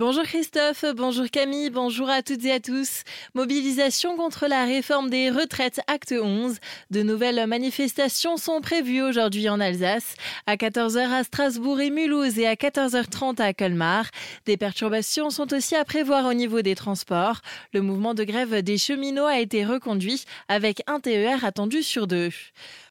Bonjour Christophe, bonjour Camille, bonjour à toutes et à tous. Mobilisation contre la réforme des retraites acte 11. De nouvelles manifestations sont prévues aujourd'hui en Alsace, à 14h à Strasbourg et Mulhouse et à 14h30 à Colmar. Des perturbations sont aussi à prévoir au niveau des transports. Le mouvement de grève des cheminots a été reconduit avec un TER attendu sur deux.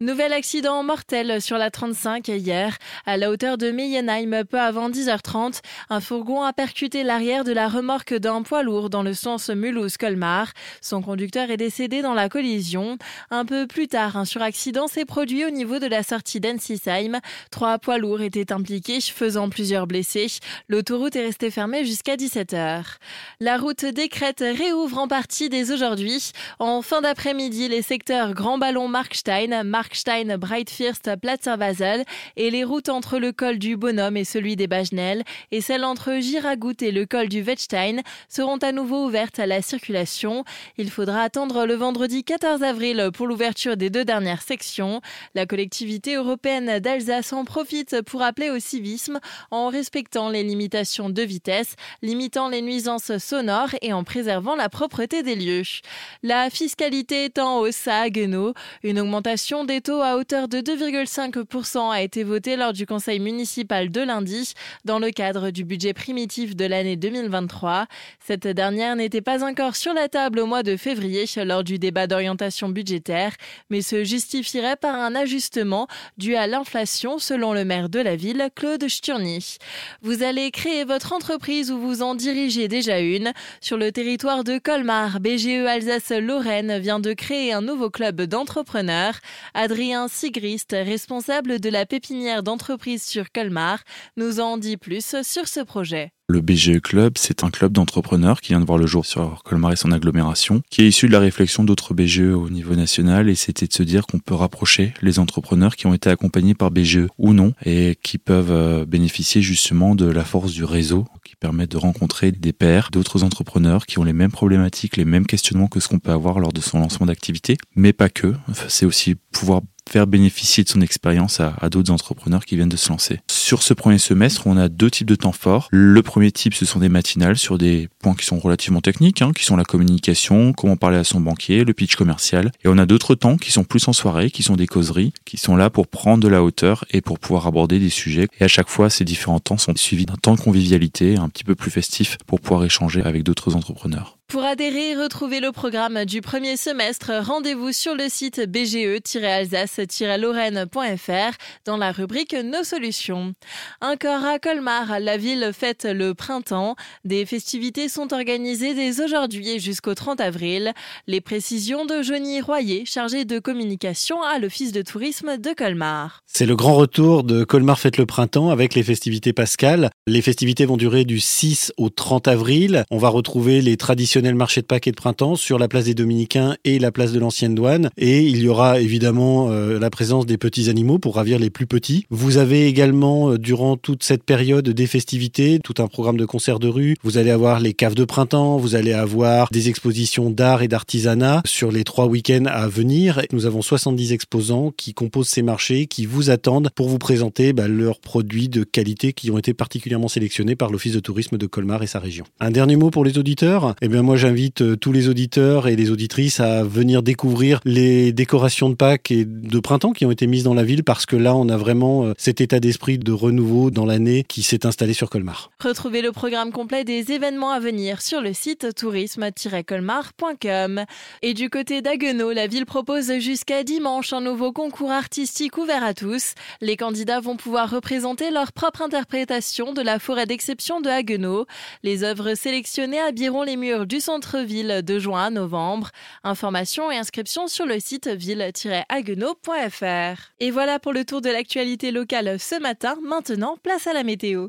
Nouvel accident mortel sur la 35 hier, à la hauteur de Meyenheim peu avant 10h30. Un fourgon a percuté l'arrière de la remorque d'un poids lourd dans le sens Mulhouse-Colmar. Son conducteur est décédé dans la collision. Un peu plus tard, un suraccident s'est produit au niveau de la sortie d'Ensisheim. Trois poids lourds étaient impliqués, faisant plusieurs blessés. L'autoroute est restée fermée jusqu'à 17h. La route des Crêtes réouvre en partie dès aujourd'hui. En fin d'après-midi, les secteurs Grand Ballon Markstein, Markstein, Breitfirst, Platzer-Basel et les routes entre le col du Bonhomme et celui des Bagenelles et celles entre Giragout et le col du Wettstein seront à nouveau ouvertes à la circulation. Il faudra attendre le vendredi 14 avril pour l'ouverture des deux dernières sections. La collectivité européenne d'Alsace en profite pour appeler au civisme en respectant les limitations de vitesse, limitant les nuisances sonores et en préservant la propreté des lieux. La fiscalité hausse à Haguenau. Une augmentation des taux à hauteur de 2,5% a été votée lors du conseil municipal de lundi dans le cadre du budget primitif de la l'année 2023. Cette dernière n'était pas encore sur la table au mois de février lors du débat d'orientation budgétaire, mais se justifierait par un ajustement dû à l'inflation selon le maire de la ville, Claude Sturny. Vous allez créer votre entreprise ou vous en dirigez déjà une. Sur le territoire de Colmar, BGE Alsace-Lorraine vient de créer un nouveau club d'entrepreneurs. Adrien Sigrist, responsable de la pépinière d'entreprise sur Colmar, nous en dit plus sur ce projet. Le BGE Club, c'est un club d'entrepreneurs qui vient de voir le jour sur Colmar et son agglomération, qui est issu de la réflexion d'autres BGE au niveau national et c'était de se dire qu'on peut rapprocher les entrepreneurs qui ont été accompagnés par BGE ou non et qui peuvent euh, bénéficier justement de la force du réseau qui permet de rencontrer des pairs, d'autres entrepreneurs qui ont les mêmes problématiques, les mêmes questionnements que ce qu'on peut avoir lors de son lancement d'activité, mais pas que. C'est aussi pouvoir faire bénéficier de son expérience à, d'autres entrepreneurs qui viennent de se lancer. Sur ce premier semestre, on a deux types de temps forts. Le premier type, ce sont des matinales sur des points qui sont relativement techniques, hein, qui sont la communication, comment parler à son banquier, le pitch commercial. Et on a d'autres temps qui sont plus en soirée, qui sont des causeries, qui sont là pour prendre de la hauteur et pour pouvoir aborder des sujets. Et à chaque fois, ces différents temps sont suivis d'un temps de convivialité un petit peu plus festif pour pouvoir échanger avec d'autres entrepreneurs. Pour adhérer et retrouver le programme du premier semestre, rendez-vous sur le site bge-alsace-lorraine.fr dans la rubrique Nos solutions. Encore à Colmar, la ville fête le printemps. Des festivités sont organisées dès aujourd'hui et jusqu'au 30 avril. Les précisions de Johnny Royer, chargé de communication à l'Office de tourisme de Colmar. C'est le grand retour de Colmar fête le printemps avec les festivités pascales. Les festivités vont durer du 6 au 30 avril. On va retrouver les traditions marché de Pâques de printemps sur la place des Dominicains et la place de l'Ancienne Douane. Et il y aura évidemment euh, la présence des petits animaux pour ravir les plus petits. Vous avez également, euh, durant toute cette période des festivités, tout un programme de concerts de rue. Vous allez avoir les caves de printemps, vous allez avoir des expositions d'art et d'artisanat sur les trois week-ends à venir. Nous avons 70 exposants qui composent ces marchés, qui vous attendent pour vous présenter bah, leurs produits de qualité qui ont été particulièrement sélectionnés par l'Office de tourisme de Colmar et sa région. Un dernier mot pour les auditeurs. Eh bien, moi, j'invite euh, tous les auditeurs et les auditrices à venir découvrir les décorations de Pâques et de printemps qui ont été mises dans la ville parce que là, on a vraiment euh, cet état d'esprit de renouveau dans l'année qui s'est installé sur Colmar. Retrouvez le programme complet des événements à venir sur le site tourisme-colmar.com. Et du côté d'Aguenau, la ville propose jusqu'à dimanche un nouveau concours artistique ouvert à tous. Les candidats vont pouvoir représenter leur propre interprétation de la forêt d'exception de Haguenau. Les œuvres sélectionnées habilleront les murs du centre-ville de juin à novembre. Informations et inscriptions sur le site ville-haguenau.fr. Et voilà pour le tour de l'actualité locale ce matin. Maintenant, place à la météo.